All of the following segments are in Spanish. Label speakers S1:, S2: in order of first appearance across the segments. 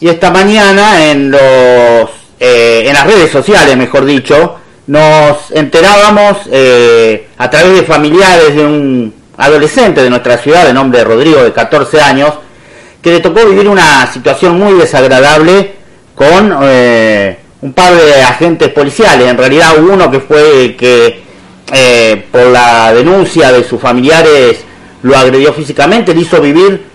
S1: Y esta mañana en los eh, en las redes sociales, mejor dicho, nos enterábamos eh, a través de familiares de un adolescente de nuestra ciudad de nombre Rodrigo de 14 años que le tocó vivir una situación muy desagradable con eh, un par de agentes policiales. En realidad uno que fue que por la denuncia de sus familiares lo agredió físicamente, le hizo vivir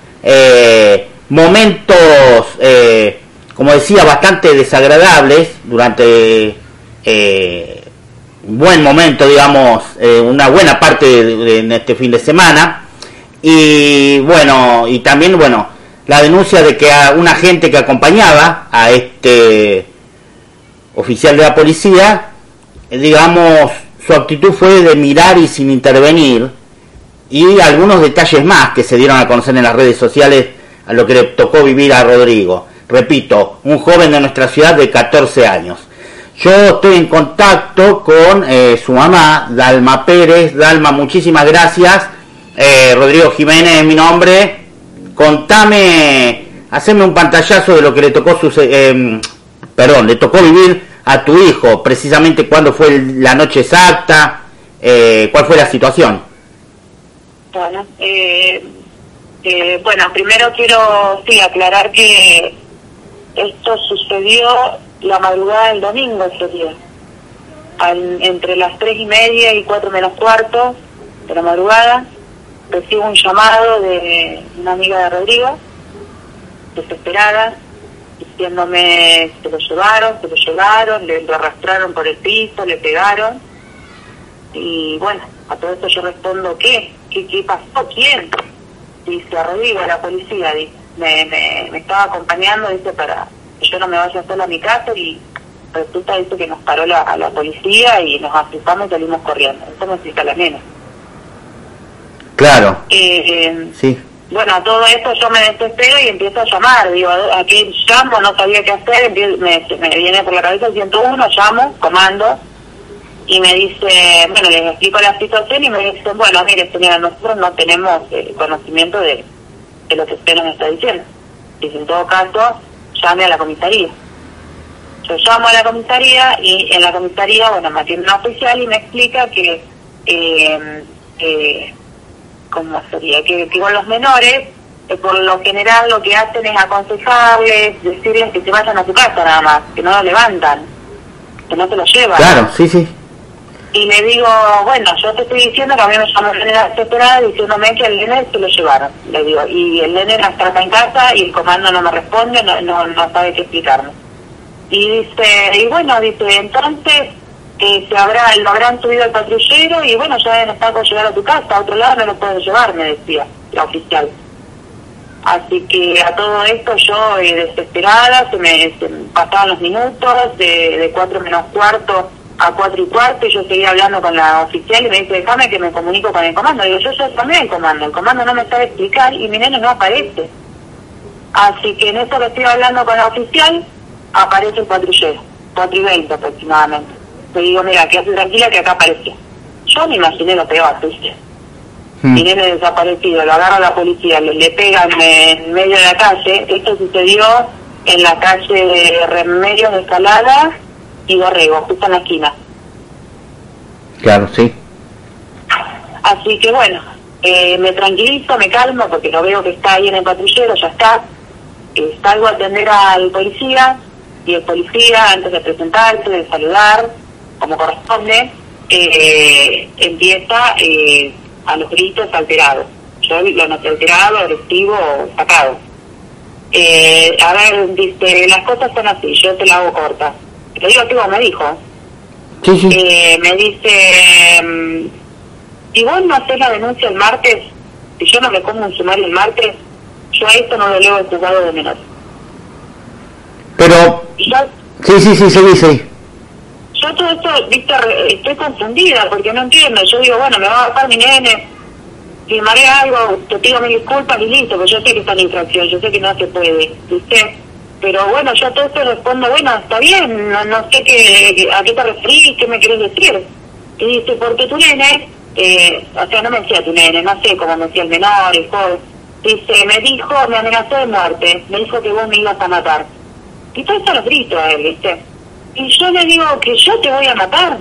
S1: momentos, eh, como decía, bastante desagradables durante eh, un buen momento, digamos, eh, una buena parte de, en este fin de semana. Y bueno, y también, bueno, la denuncia de que a un agente que acompañaba a este oficial de la policía, digamos, su actitud fue de mirar y sin intervenir, y algunos detalles más que se dieron a conocer en las redes sociales a lo que le tocó vivir a Rodrigo. Repito, un joven de nuestra ciudad de 14 años. Yo estoy en contacto con eh, su mamá, Dalma Pérez. Dalma, muchísimas gracias. Eh, Rodrigo Jiménez es mi nombre. Contame, haceme un pantallazo de lo que le tocó su, eh, perdón, le tocó vivir a tu hijo, precisamente cuándo fue la noche exacta, cuál fue la situación.
S2: Bueno, eh, eh, bueno, primero quiero sí aclarar que esto sucedió la madrugada del domingo ese día, entre las tres y media y cuatro menos cuarto de la madrugada, recibo un llamado de una amiga de Rodrigo, desesperada, diciéndome se lo llevaron, se lo llevaron, le lo arrastraron por el piso, le pegaron. Y bueno, a todo esto yo respondo, ¿qué? ¿Qué, qué pasó? ¿Quién? Dice, arriba la policía, me, me, estaba acompañando, dice, para que yo no me vaya sola a mi casa y resulta, dice, que nos paró la, a la policía y nos asustamos y salimos corriendo. Eso me explica la nena.
S1: Claro.
S2: Eh, sí. Bueno, todo esto yo me desespero y empiezo a llamar, digo, aquí llamo, no sabía qué hacer, me, me viene por la cabeza el 101, llamo, comando, y me dice, bueno, les explico la situación y me dice, bueno, mire señora, nosotros no tenemos eh, conocimiento de, lo que usted nos está diciendo. Dice, en todo caso, llame a la comisaría. Yo llamo a la comisaría y en la comisaría, bueno, me atiende una oficial y me explica que, eh, eh, ¿cómo sería? Que, con los menores, eh, por lo general lo que hacen es aconsejarles, decirles que se vayan a su casa nada más, que no lo levantan, que no se lo llevan.
S1: Claro, sí, sí
S2: y le digo, bueno, yo te estoy diciendo que a mí me llamó el nene desesperada diciéndome que el nene se lo llevaron. Le digo, y el nene no está en casa y el comando no me responde, no, no, no sabe qué explicarme. Y dice, y bueno, dice, entonces eh, se habrá, lo habrán subido al patrullero y bueno, ya está por llegar a tu casa, a otro lado no lo puedo llevar, me decía la oficial. Así que a todo esto yo eh, desesperada, se me, pasaban los minutos, de, de cuatro menos cuarto a cuatro y cuarto yo seguía hablando con la oficial y me dice, déjame que me comunico con el comando. Digo, yo ya también el comando, el comando no me sabe explicar y mi nene no aparece. Así que en eso que estoy hablando con la oficial, aparece el patrullero, cuatro y veinte aproximadamente. Le digo, mira, quédate tranquila que acá apareció. Yo me imaginé lo peor, ¿viste? Hmm. Mi nene desaparecido, lo agarra la policía, le, le pegan en medio de la calle. Esto sucedió en la calle Remedios de Escalada y Borrego, justo en la esquina.
S1: Claro, sí.
S2: Así que bueno, eh, me tranquilizo, me calmo porque lo veo que está ahí en el patrullero, ya está. Eh, salgo a atender al policía y el policía, antes de presentarse, de saludar, como corresponde, eh, empieza eh, a los gritos alterados. Yo lo noté alterado, agresivo, sacado. Eh, a ver, dice, las cosas son así, yo te la hago corta lo digo que me dijo.
S1: Sí, sí.
S2: Eh, me dice, mm, si vos no haces la denuncia el martes, si yo no me pongo un sumario el martes, yo a esto no lo leo el juzgado de menor.
S1: Pero... sí, sí, sí, sí, sí.
S2: Yo todo esto, Víctor, estoy confundida porque no entiendo. Yo digo, bueno, me va a bajar mi nene, firmaré algo, te pido mis disculpas y listo, porque yo sé que está en infracción, yo sé que no se puede, ¿viste? Pero bueno, yo a todo esto respondo, bueno, está bien, no, no sé qué, a qué te referís, qué me querés decir. Y dice, porque tu nene, eh, o sea, no me decía tu nene, no sé cómo me decía el menor, el joven, dice, me dijo, me amenazó de muerte, me dijo que vos me ibas a matar. Y todo eso lo grito a él, ¿viste? Y yo le digo que yo te voy a matar.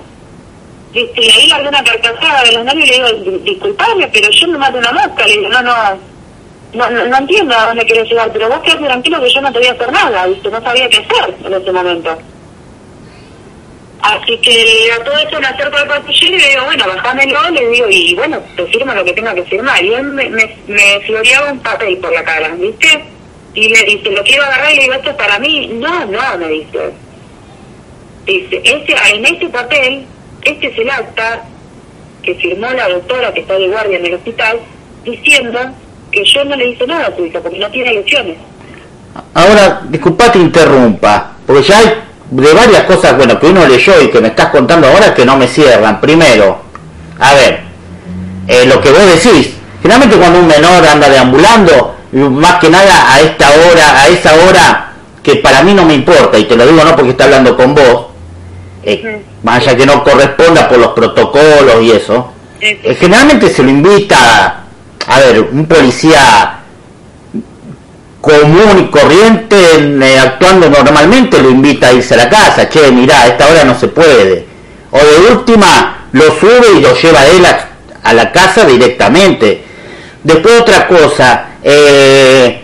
S2: ¿Viste? Y ahí largué una carcajada de los nervios y le digo, disculpame, pero yo me mato una mosca. Le digo, no, no, no, no, entiendo a dónde quieres llegar, pero vos quedate tranquilo que yo no te voy a hacer nada, ¿viste? No sabía qué hacer en ese momento. Así que a todo eso me acerco al patrullero y le digo, bueno, bajámelo, le digo, y bueno, te firma lo que tenga que firmar. Y él me, me, me floreaba un papel por la cara, ¿viste? Y le dice, lo quiero agarrar y le digo, esto es para mí. No, no, me dice. Dice, este, en este papel, este es el acta que firmó la doctora que está de guardia en el hospital, diciendo que yo no le hice nada a tu hija porque no tiene lesiones.
S1: Ahora, disculpa te interrumpa, porque ya hay de varias cosas, bueno, que uno leyó y que me estás contando ahora que no me cierran. Primero, a ver, eh, lo que vos decís, generalmente cuando un menor anda deambulando, más que nada a esta hora, a esa hora que para mí no me importa, y te lo digo no porque está hablando con vos, eh, más allá que no corresponda por los protocolos y eso, eh, generalmente se lo invita, a ver, un policía común y corriente, eh, actuando normalmente, lo invita a irse a la casa, che, mirá, a esta hora no se puede. O de última, lo sube y lo lleva a él a, la casa directamente. Después otra cosa, eh,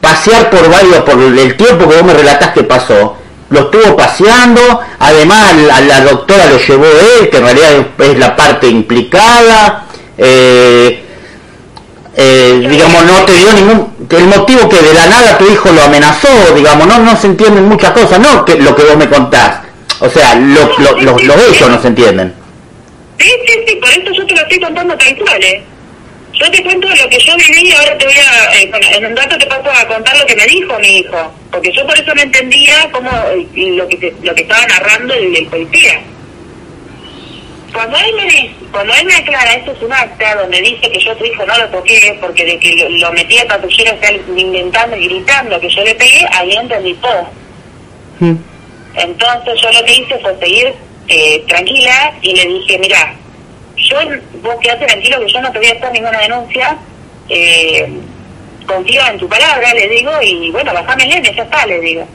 S1: pasear por varios, por el tiempo que vos me relatás que pasó, lo estuvo paseando, además a la, doctora lo llevó él, que en realidad es la parte implicada, eh, eh, digamos, no te dio ningún, el motivo que de la nada tu hijo lo amenazó, digamos, no, no se entienden muchas cosas, no que lo que vos me contás, o sea, lo, los hechos no se entienden.
S2: Sí, sí, sí, por eso yo te lo estoy contando tal cual, ¿eh? Yo te cuento lo que yo viví ahora te voy a, eh, en un rato te paso a contar lo que me dijo mi hijo, porque yo por eso no entendía cómo eh, lo que lo que estaba narrando el, el policía. Cuando él me dice, cuando él me aclara, esto es un acta donde dice que yo a tu hijo no lo toqué porque de que lo, metí a patrullero está inventando y gritando que yo le pegué, ahí entendí todo. Hmm. Entonces yo lo que hice fue seguir eh, tranquila y le dije, mira, yo, vos quedate tranquilo que yo no te voy a hacer ninguna denuncia, eh, confío en tu palabra, le digo, y bueno, bajame el nene, ya está, le digo.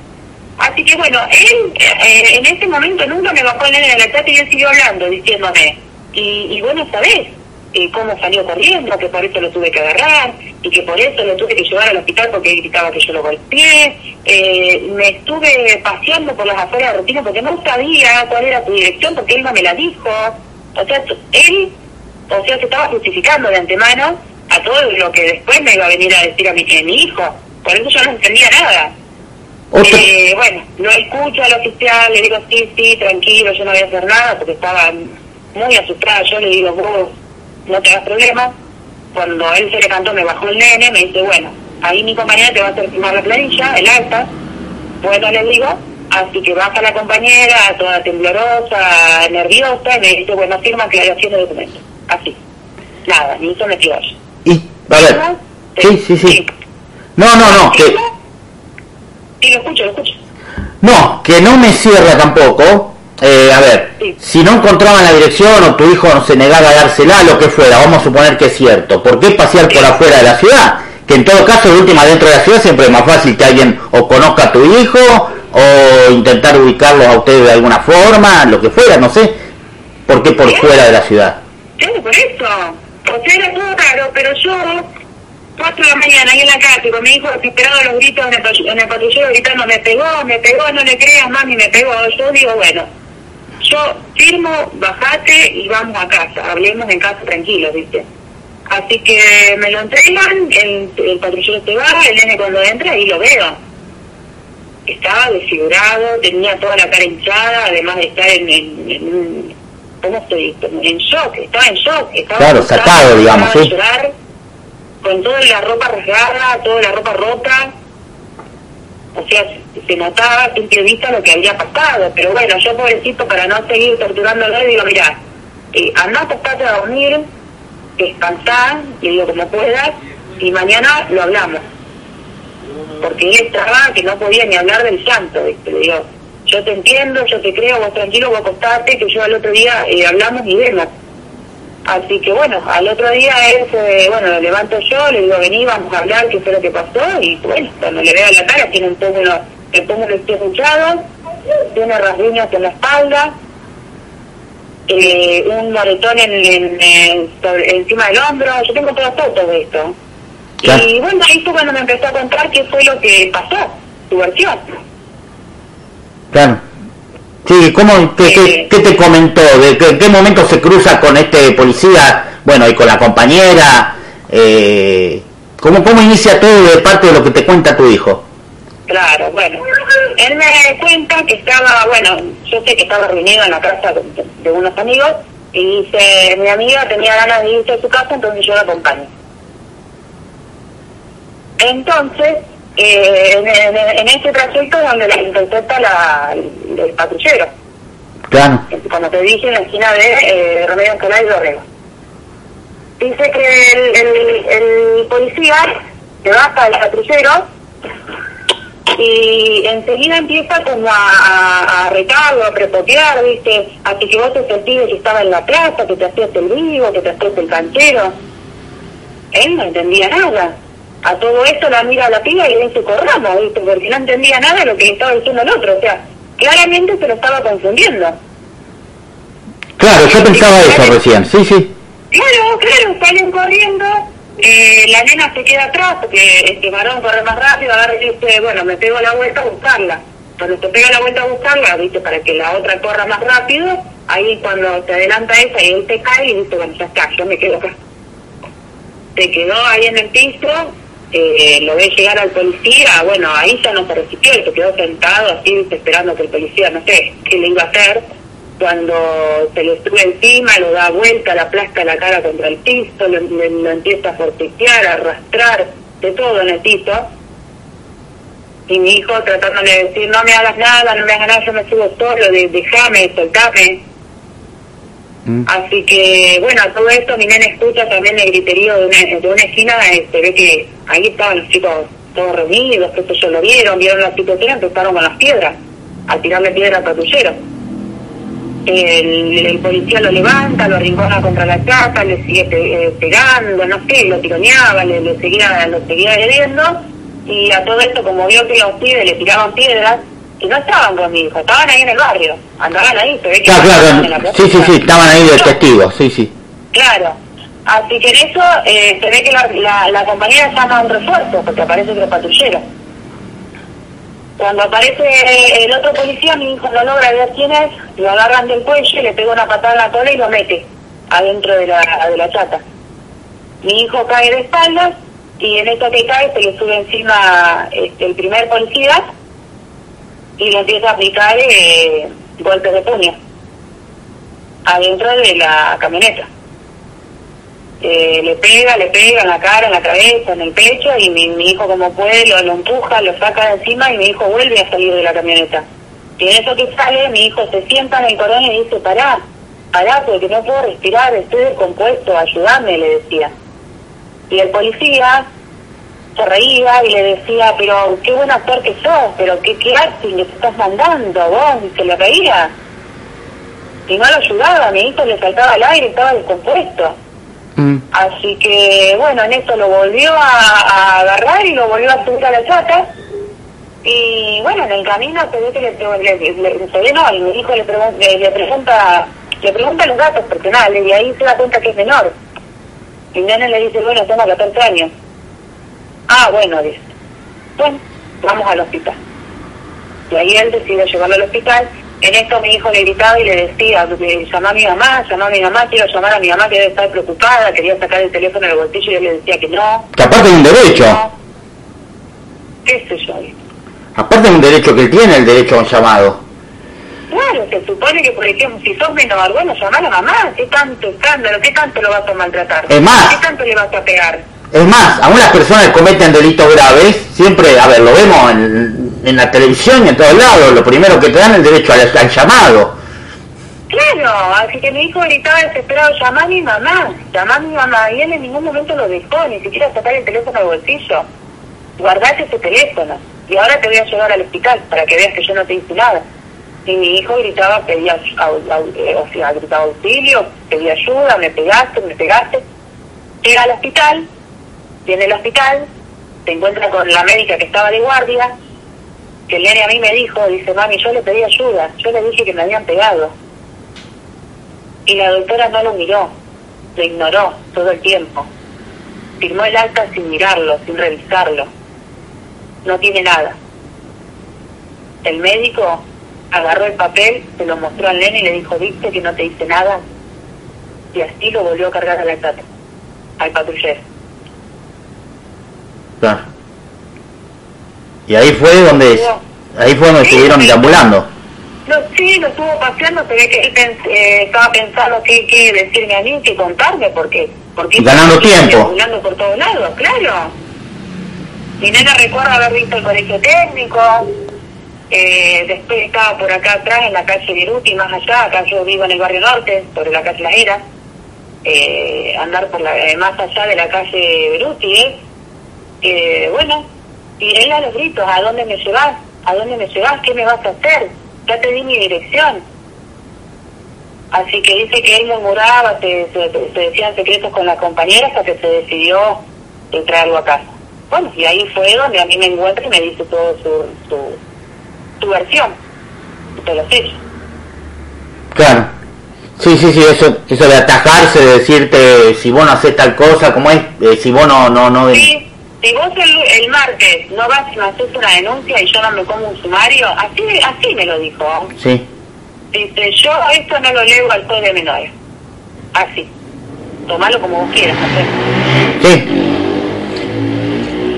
S2: Así que bueno, él eh, en ese momento nunca me bajó el nene de la chat y él siguió hablando, diciéndome, y, y bueno, ¿sabés? Eh, cómo salió corriendo, que por eso lo tuve que agarrar y que por eso lo tuve que llevar al hospital porque gritaba que yo lo golpeé. Eh, me estuve paseando por las afueras de rutina porque no sabía cuál era tu dirección porque él no me la dijo. O sea, él, o sea, se estaba justificando de antemano a todo lo que después me iba a venir a decir a mi, a mi hijo. Por eso yo no entendía nada. Eh, bueno, lo escucho al oficial, le digo, sí, sí, tranquilo, yo no voy a hacer nada porque estaba muy asustada. Yo le digo, vos no te hagas problema. Cuando él se levantó, me bajó el nene, me dice, bueno, ahí mi compañera te va a hacer firmar la planilla, el alta. Bueno, le digo, así que baja la compañera, toda temblorosa, nerviosa, y me dice, bueno, firma aclaración de documentos. Así. Nada, ni hizo metió
S1: Y, a ver, sí, sí, sí. No, no, no, que...
S2: Sí, lo escucho, lo escucho.
S1: No, que no me cierra tampoco. Eh, a ver, si no encontraban la dirección o tu hijo no se negaba a dársela, lo que fuera, vamos a suponer que es cierto. ¿Por qué pasear por afuera de la ciudad? Que en todo caso, de última, dentro de la ciudad siempre es más fácil que alguien o conozca a tu hijo o intentar ubicarlos a ustedes de alguna forma, lo que fuera, no sé. ¿Por qué por fuera de la ciudad?
S2: Claro, por eso. O sea, era todo raro, pero yo, cuatro de la mañana, ahí en la calle, con mi hijo desesperado los gritos en el, en el patrullero gritando, me pegó, me pegó, no le creas, mami, me pegó. Yo digo, bueno, yo firmo, bajate y vamos a casa, hablemos en casa tranquilos, ¿viste? Así que me lo entregan, el, el patrullero se va, el nene cuando entra y lo veo. Estaba desfigurado, tenía toda la cara hinchada, además de estar en, en, ¿cómo se dice? En shock, estaba en shock. Estaba
S1: claro, sacado, digamos,
S2: sí. Llorar, con toda la ropa rasgada, toda la ropa rota. O sea, se notaba a simple vista lo que había pasado. Pero bueno, yo pobrecito, para no seguir torturándolo, digo, mira, eh, andá acostarte a dormir, descansar, le digo como puedas, y mañana lo hablamos. Porque él estaba que no podía ni hablar del ¿viste? le digo, yo te entiendo, yo te creo, vos tranquilo, vos acostarte, que yo al otro día eh, hablamos y vemos. Así que bueno, al otro día él se, bueno, lo levanto yo, le digo, vení, vamos a hablar, qué fue lo que pasó, y bueno, cuando le veo la cara tiene un pómulo, el pómulo hinchado, tiene rasguños en la espalda, eh, un moretón en, en, sobre, encima del hombro, yo tengo todas fotos de esto. Claro. Y bueno, ahí fue cuando me empezó a contar qué fue lo que pasó, su versión.
S1: Claro. Sí, ¿cómo, qué, qué, qué, te comentó? ¿De qué, qué, momento se cruza con este policía? Bueno, y con la compañera. Eh, ¿cómo, ¿Cómo inicia todo de parte de lo que te cuenta tu hijo?
S2: Claro, bueno. Él me cuenta que estaba, bueno, yo sé que estaba reunido en la casa de, de unos amigos y dice, mi amiga tenía ganas de irse a su casa, entonces yo la acompaño. Entonces, eh, en, en, en, ese trayecto es donde la intercepta la, el, patrullero.
S1: Claro.
S2: Como te dije, en la esquina de eh, Romero Alcalá y Dorrego. Dice que el, el, el policía se baja del patrullero y enseguida empieza como a, a, a retarlo, a prepotear, ¿viste? Así que vos te sentís que estaba en la plaza, que te hacías el vivo, que te hacías el canchero. Él no entendía nada a todo esto la mira a la piba y le dice corramos, ¿viste? porque no entendía nada de lo que estaba diciendo el otro, o sea, claramente se lo estaba confundiendo.
S1: Claro, yo pensaba eso salen, recién, sí, sí.
S2: Claro, claro, salen corriendo, eh, la nena se queda atrás porque este varón corre más rápido, agarra y dice, bueno, me pego la vuelta a buscarla. Cuando se pega la vuelta a buscarla, ¿viste? para que la otra corra más rápido, ahí cuando se adelanta esa y él se cae y dice, bueno, ya está, yo me quedo acá. Se quedó ahí en el piso, eh, lo ve llegar al policía, bueno, ahí ya no se resistió, se quedó sentado así esperando que el policía, no sé, qué le iba a hacer. Cuando se le sube encima, lo da vuelta, le aplasta la cara contra el piso, lo empieza a forcejear, a arrastrar, de todo en el piso. Y mi hijo tratándole de decir, no me hagas nada, no me hagas nada, yo me subo solo, de, déjame, soltame. Mm. Así que, bueno, todo esto mi nena escucha también el griterío de una, de una esquina, se ve que ahí estaban los chicos todos reunidos, que ellos lo vieron, vieron la situación, empezaron con las piedras, a tirarle piedra al patrullero. El, el, policía lo levanta, lo arrincona contra la casa, le sigue eh, pegando, no sé, lo tironeaba, le, le seguía, lo seguía agrediendo, y a todo esto, como vio que los pibes le tiraban piedras, y no estaban con mi hijo, estaban ahí en el barrio, andaban ahí, se ve que
S1: claro, claro.
S2: en la
S1: sí, sí, sí, estaban ahí de testigos, sí, sí.
S2: Claro, así que en eso eh, se ve que la, la, la compañera llama un refuerzo, porque aparece otro patrullero. Cuando aparece el otro policía, mi hijo no logra ver quién es, lo agarran del cuello, le pega una patada en la cola y lo mete adentro de la, de la chata. Mi hijo cae de espaldas y en esto que cae se le sube encima este, el primer policía y le empieza a aplicar eh, golpes de puño adentro de la camioneta. Eh, le pega, le pega en la cara, en la cabeza, en el pecho y mi, hijo como puede lo, lo, empuja, lo saca de encima y mi hijo vuelve a salir de la camioneta. Y en eso que sale, mi hijo se sienta en el corón y dice, pará, pará, porque no puedo respirar, estoy descompuesto, ayúdame, le decía. Y el policía se reía y le decía, pero qué buen actor que sos, pero qué, qué acting que te estás mandando vos, y se le reía. Y no lo ayudaba, mi hijo le saltaba al aire, estaba descompuesto. Mm. Así que, bueno, en esto lo volvió a, a, agarrar y lo volvió a subir a la chata. Y bueno, en el camino se ve que le, le, le se ve, no, y mi hijo le, pregun le, le, pregunta le pregunta los datos personales y ahí se da cuenta que es menor. Y nene le dice, bueno, tengo 14 años. Ah, bueno, dice. Bueno, vamos al hospital. Y ahí él decide llevarlo al hospital. En esto mi hijo le gritaba y le decía, llama a mi mamá, llama a mi mamá, quiero llamar a mi mamá que debe estar preocupada, quería sacar el teléfono del bolsillo y él le decía que no.
S1: Que aparte de un derecho. No.
S2: ¿Qué sé yo?
S1: Aparte de un derecho que él tiene, el derecho a un llamado.
S2: Claro, se supone que, por ejemplo, si sos menor, bueno, llamá a la mamá, ¿qué tanto escándalo? ¿Qué tanto lo vas a maltratar?
S1: Es más.
S2: ¿Qué tanto le vas a pegar?
S1: Es más, aún las personas que cometen delitos graves, siempre, a ver, lo vemos en, en la televisión y en todos lados, lo primero que te dan es el derecho al, al llamado.
S2: Claro, así que mi hijo gritaba desesperado, llamá a mi mamá, llamá a mi mamá, y él en ningún momento lo dejó, ni siquiera sacar el teléfono del bolsillo. Guardate ese teléfono, y ahora te voy a llevar al hospital para que veas que yo no te hice nada. Y mi hijo gritaba, pedía, eh, o sea, auxilio, pedía ayuda, me pegaste, me pegaste. Llega al hospital, viene al hospital, se encuentra con la médica que estaba de guardia, que el nene a mí me dijo, dice, mami, yo le pedí ayuda, yo le dije que me habían pegado. Y la doctora no lo miró, lo ignoró todo el tiempo. Firmó el acta sin mirarlo, sin revisarlo. No tiene nada. El médico agarró el papel, se lo mostró al nene y le dijo, ¿viste que no te hice nada? Y así lo volvió a cargar al al patrullero.
S1: Claro. Y ahí fue donde, ahí fue donde
S2: Sí,
S1: estuvieron
S2: sí.
S1: deambulando.
S2: No, sí, lo estuvo paseando, se ve que él pens- eh, estaba pensando qué, qué decirme a mí, qué contarme, porque... porque
S1: Ganando tiempo.
S2: Deambulando por todos lados, claro. Mi nena recuerda haber visto el colegio técnico, eh, después estaba por acá atrás en la calle Viruti, más allá, acá yo vivo en el barrio norte, sobre la calle La Era, eh, andar por la, eh, más allá de la calle Viruti, ¿eh? Eh, bueno, y él a los gritos, ¿a dónde me llevas? ¿A dónde me llevas? ¿Qué me vas a hacer? Ya te di mi dirección. Así que dice que él murmuraba, se, se, se decían secretos con las compañeras hasta que se decidió de traerlo a casa. Bueno, y ahí fue donde a mí me encuentra y me dice todo su, su, su versión de los hechos.
S1: Claro. Sí, sí, sí, eso, eso de atajarse, de decirte si vos no haces tal cosa, como es, Eh, si vos no, no, no...
S2: Sí, si vos el, el martes no vas y me haces una denuncia y yo no me como un sumario, así, así me lo dijo.
S1: Sí,
S2: Dice, yo esto no lo leo al juez de menores. Así. Tomalo como vos quieras hacer.
S1: sí.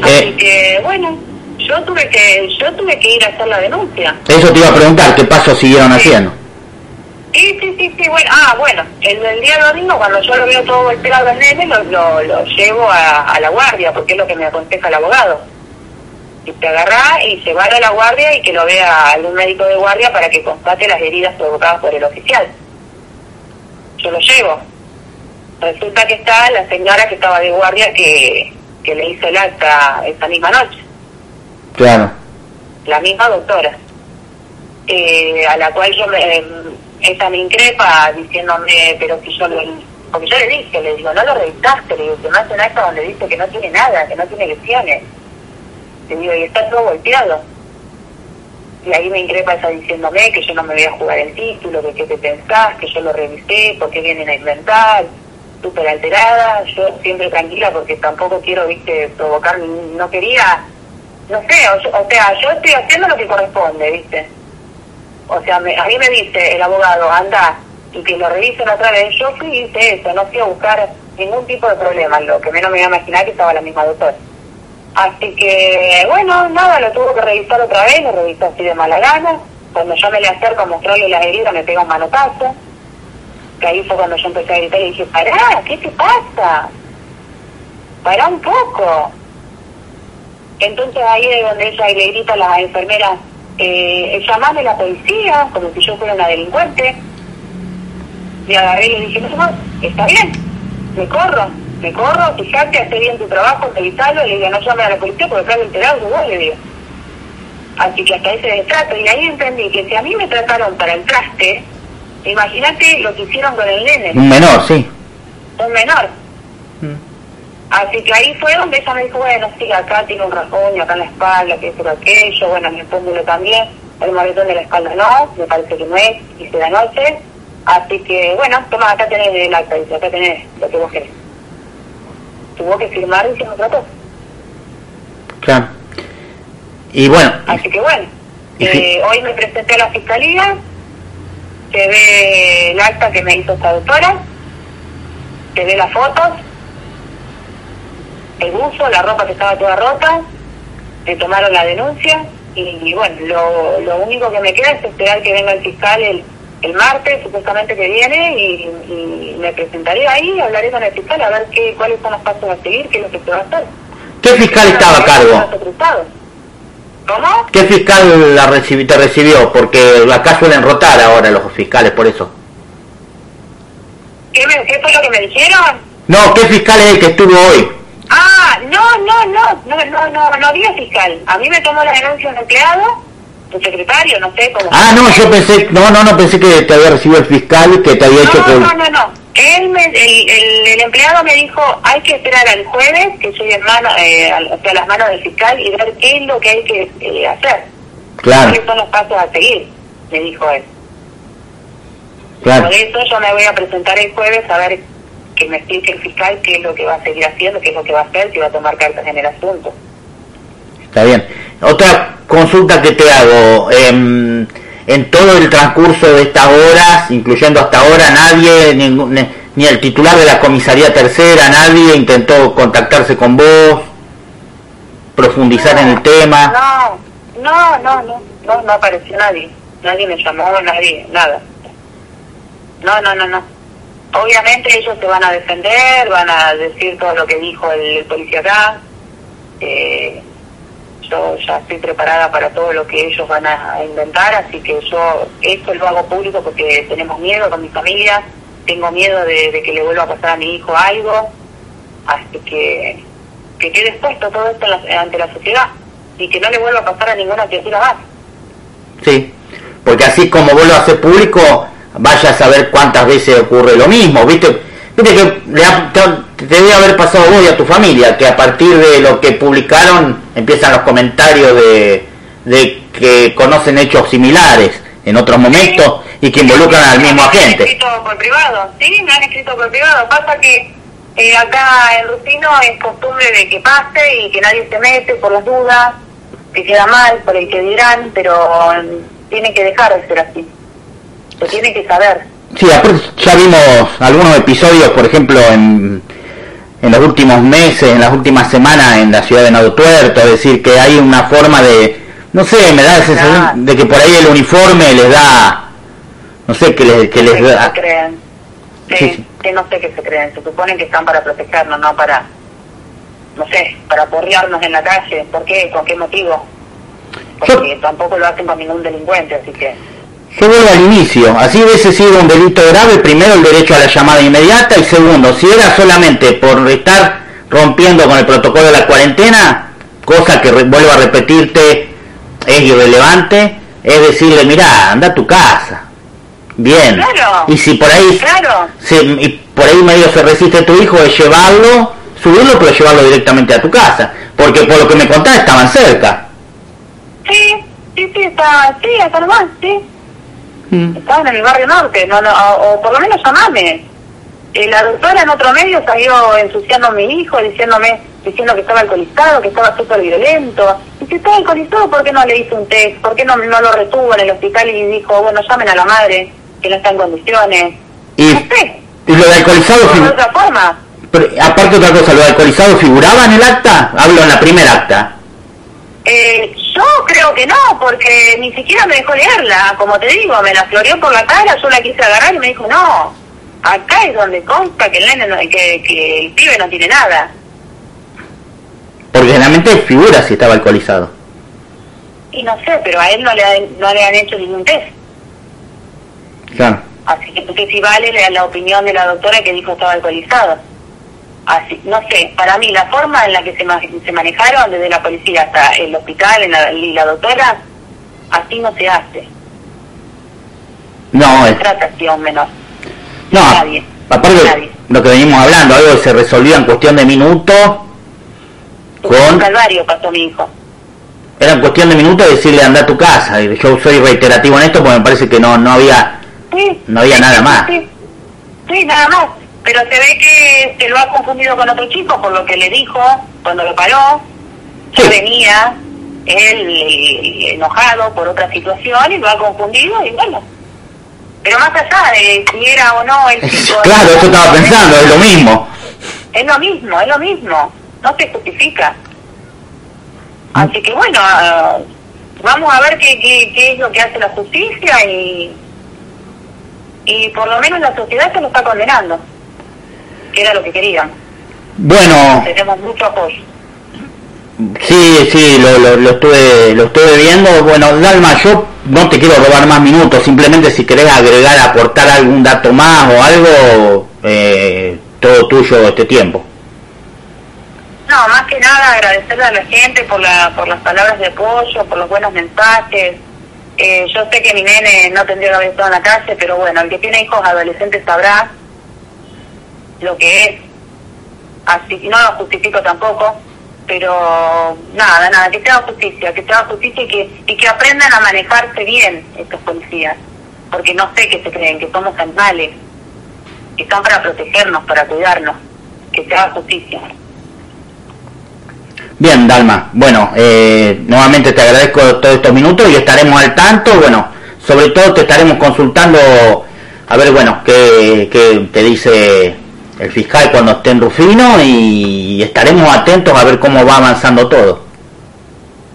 S2: Así
S1: Eh.
S2: que, bueno, yo tuve que yo tuve que ir a hacer la denuncia.
S1: Eso te iba a preguntar, ¿qué pasos siguieron
S2: Sí.
S1: haciendo?
S2: Sí, sí, sí, sí, bueno. Ah, bueno, el, el día domingo, cuando yo lo veo todo golpeado al nene, lo, lo, lo llevo a, a la guardia, porque es lo que me aconseja el abogado. Y te agarra y llevar a la guardia y que lo vea algún médico de guardia para que constate las heridas provocadas por el oficial. Yo lo llevo. Resulta que está la señora que estaba de guardia que, que le hizo el acta esa misma noche
S1: Claro.
S2: la misma doctora, eh, a la cual yo me, eh, ella me increpa diciéndome, pero si yo lo, porque yo le dije, le digo, no lo revisaste, le digo, que me hace un acta donde dice que no tiene nada, que no tiene lesiones, le digo, y está todo golpeado. Y ahí me increpa ella diciéndome que yo no me voy a jugar el título, que qué te pensás, que yo lo revisé, porque vienen a inventar, súper alterada, yo siempre tranquila porque tampoco quiero, viste, provocar, no quería no sé, o, o sea, yo estoy haciendo lo que corresponde, ¿viste? O sea, me- a mí me dice el abogado, anda, y que lo revisen otra vez. Yo fui y hice eso, no fui a buscar ningún tipo de problema, lo que menos me iba a imaginar que estaba la misma doctora. Así que, bueno, nada, lo tuvo que revisar otra vez, lo revisó así de mala gana. Cuando yo me le acerco a mostrarle las heridas, me pega un manotazo. Que ahí fue cuando yo empecé a gritar y dije, pará, ¿qué te pasa? Pará un poco. Entonces ahí es donde ella le grita a la enfermera, eh, llamame a la policía, como si yo fuera una delincuente. Me agarré y le dije, no, no, está bien, me corro, me corro, fíjate, hace bien tu trabajo, revisalo, le digo, no llame a la policía porque acá enterado de vos, le digo. Así que hasta ese destrato, y ahí entendí que si a mí me trataron para el traste, imagínate lo que hicieron con el nene,
S1: Un menor, sí.
S2: un menor. Así que ahí fue donde ella me dijo, bueno, sí, acá tiene un rasguño, acá en la espalda, que esto, aquello, bueno, en el pómulo también, el moretón de la espalda no, me parece que no es, hice la noche. Así que, bueno, toma, acá tenés el acta, dice, acá tenés lo que vos querés. Tuvo que firmar y se me trató.
S1: Claro. Y bueno,
S2: Así que bueno, eh, hoy me presenté a la fiscalía, se ve el acta que me hizo esta doctora, se ve las fotos, el buzo, la ropa que estaba toda rota, me tomaron la denuncia y, bueno, lo, lo único que me queda es esperar que venga el fiscal el, el martes, supuestamente que viene, y, me presentaré ahí, hablaré con el fiscal a ver qué, cuáles son los pasos a seguir, qué es lo que se va a hacer.
S1: ¿Qué fiscal estaba a cargo?
S2: ¿Cómo?
S1: ¿Qué fiscal la te recibió? Porque acá suelen rotar ahora los fiscales, por eso.
S2: ¿Qué, me, ¿Qué fue lo que me dijeron?
S1: No, ¿qué fiscal es el que estuvo hoy?
S2: No, no, no, no, no, no, no había fiscal. A mí me tomó la denuncia un empleado, tu secretario, no sé cómo.
S1: Ah, no, yo pensé, no, no, no, pensé que te había recibido el fiscal que te había hecho...
S2: No, no, no, no. Él me, el, el, el, empleado me dijo, hay que esperar al jueves, que soy hermano, eh, a, las manos del fiscal, y ver qué es lo que hay que eh, hacer.
S1: Claro.
S2: ¿Cuáles son los pasos a seguir? Me dijo él.
S1: Claro.
S2: Por eso yo me voy a presentar el jueves a ver que me explique el fiscal qué es lo que va a seguir haciendo, qué es lo que va a hacer, si va a tomar cartas en el asunto.
S1: Está bien. Otra consulta que te hago. Eh, en todo el transcurso de estas horas, incluyendo hasta ahora, nadie, ni, el titular de la comisaría tercera, nadie intentó contactarse con vos, profundizar en el tema.
S2: No, no, no, no, no, no apareció nadie. Nadie me llamó, nadie, nada. No, no, no, no. Obviamente ellos se van a defender, van a decir todo lo que dijo el, policía acá. Eh, yo ya estoy preparada para todo lo que ellos van a, inventar, así que yo esto lo hago público porque tenemos miedo con mi familia, tengo miedo de, que le vuelva a pasar a mi hijo algo, así que que quede expuesto todo esto ante la sociedad y que no le vuelva a pasar a ninguna criatura más.
S1: Sí, porque así como vos lo haces público, vaya a saber cuántas veces ocurre lo mismo, ¿viste? Viste que te, debe haber pasado a vos y a tu familia, que a partir de lo que publicaron empiezan los comentarios de, de que conocen hechos similares en otros momentos y que involucran al mismo agente.
S2: Me han escrito por privado, sí, me han escrito por privado. Pasa que eh, acá en Rufino es costumbre de que pase y que nadie se mete por las dudas, que queda mal por el que dirán, pero tiene que dejar de ser así. Se tiene que saber.
S1: Sí, ya vimos algunos episodios, por ejemplo, en, en los últimos meses, en las últimas semanas en la ciudad de Nuevo Tuerto, es decir, que hay una forma de, no sé, me da la sensación de que por ahí el uniforme les da, no sé, que les, que les
S2: da... Que creen. Sí, Que no sé qué se creen, se suponen que están para protegernos, no para, no sé, para porrearnos en la calle. ¿Por qué? ¿Con qué motivo? Porque tampoco lo hacen con ningún delincuente, así que...
S1: Yo vuelvo al inicio, así hubiese sido un delito grave, primero el derecho a la llamada inmediata y segundo, si era solamente por estar rompiendo con el protocolo de la cuarentena, cosa que vuelvo a repetirte es irrelevante, es decirle, mira, anda a tu casa. Bien. Y si por ahí y por ahí medio se resiste tu hijo es llevarlo, subirlo, pero llevarlo directamente a tu casa, porque por lo que me contás estaban cerca.
S2: Sí, sí, sí, está, sí, hasta nomás, sí. Mm. Estaban en el barrio norte, no, no, o, por lo menos llamame. Eh, la doctora en otro medio salió ensuciando a mi hijo, diciéndome, diciendo que estaba alcoholizado, que estaba súper violento. Y si estaba alcoholizado, ¿por qué no le hizo un test? ¿Por qué no, no lo retuvo en el hospital y dijo, bueno, llamen a la madre, que no está en condiciones?
S1: Y, ¿Y lo de alcoholizado...
S2: De otra forma.
S1: Pero, aparte otra cosa, ¿lo de alcoholizado figuraba en el acta? Hablo en la primera acta.
S2: Eh, yo creo que no, porque ni siquiera me dejó leerla, como te digo, me la floreó por la cara, yo la quise agarrar y me dijo, no, acá es donde consta que el nene que, el pibe no tiene nada.
S1: Porque generalmente figura si estaba alcoholizado.
S2: Y no sé, pero a él no le, no le han hecho ningún test.
S1: Claro.
S2: Así que no sé si vale la, la opinión de la doctora que dijo estaba alcoholizado así, no sé, para mí la forma en la que se, se manejaron desde la policía hasta el hospital y la doctora, así no se hace.
S1: No,
S2: es... trata así a un menor.
S1: No, nadie. aparte de lo que venimos hablando, algo que se resolvió en cuestión de minutos.
S2: Con... Un calvario pasó mi hijo.
S1: Era en cuestión de minutos decirle anda a tu casa. Yo soy reiterativo en esto porque me parece que no no había no había nada más.
S2: sí, nada más pero se ve que se lo ha confundido con otro chico por lo que le dijo cuando lo paró. que venía él eh, enojado por otra situación y lo ha confundido y bueno. Pero más allá de si era o no el chico...
S1: claro, eso estaba pensando, es lo mismo.
S2: Es lo mismo, es lo mismo. No se justifica. Así que bueno, vamos a ver qué, qué, qué es lo que hace la justicia y, y por lo menos la sociedad se lo está condenando, que era lo que querían.
S1: Bueno.
S2: Tenemos mucho apoyo.
S1: Sí, sí, lo, lo, lo, estuve lo estuve viendo. Bueno, Dalma, yo no te quiero robar más minutos, simplemente si querés agregar, aportar algún dato más o algo, eh, todo tuyo este tiempo.
S2: No, más que nada agradecerle a la gente por, la, por las palabras de apoyo, por los buenos mensajes. Eh, yo sé que mi nene no tendría que haber estado en la calle, pero bueno, el que tiene hijos adolescentes sabrá lo que es. Así no lo justifico tampoco, pero nada, nada, que se haga justicia, que se haga justicia y que, y que aprendan a manejarse bien estos policías, porque no sé qué se creen, que somos animales, que están para protegernos, para cuidarnos, que se haga justicia.
S1: Bien, Dalma. Bueno, eh, nuevamente te agradezco todos estos minutos y estaremos al tanto. Bueno, sobre todo te estaremos consultando a ver, bueno, qué, qué te dice el fiscal cuando esté en Rufino y estaremos atentos a ver cómo va avanzando todo.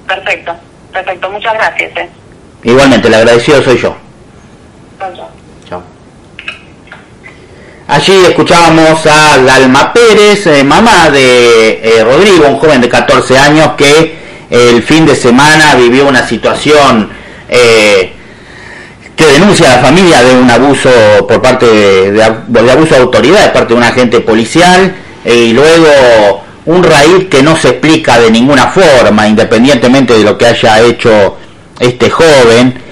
S2: Perfecto, perfecto. Muchas gracias. Eh.
S1: Igualmente, el agradecido soy yo.
S2: Chao.
S1: Allí escuchábamos a Dalma Pérez, eh, mamá de eh, Rodrigo, un joven de 14 años que el fin de semana vivió una situación eh, que denuncia a la familia de un abuso por parte de, de, abuso de autoridad de parte de un agente policial y luego un raíz que no se explica de ninguna forma, independientemente de lo que haya hecho este joven.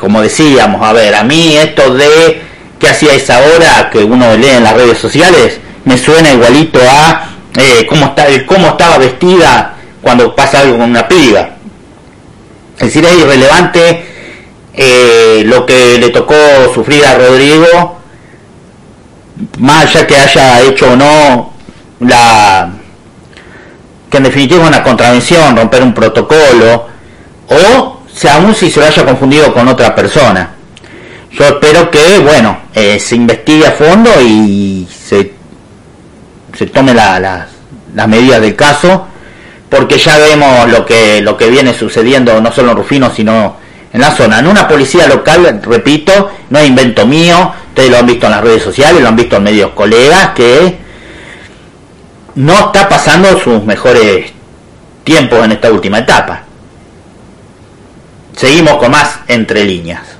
S1: como decíamos, a ver, a mí esto de que hacía esa hora que uno lee en las redes sociales me suena igualito a eh, cómo, está, cómo estaba vestida cuando pasa algo con una piba. Es decir, es irrelevante eh, lo que le tocó sufrir a Rodrigo, más allá que haya hecho o no la que en definitiva una contravención, romper un protocolo, o sea, aún si se lo haya confundido con otra persona. Yo espero que, bueno, eh, se investigue a fondo y se, se tome la, la, las medidas del caso, porque ya vemos lo que, lo que viene sucediendo no solo en Rufino, sino en la zona. En una policía local, repito, no es invento mío, ustedes lo han visto en las redes sociales, lo han visto en medios colegas, que no está pasando sus mejores tiempos en esta última etapa. Seguimos con más entre líneas.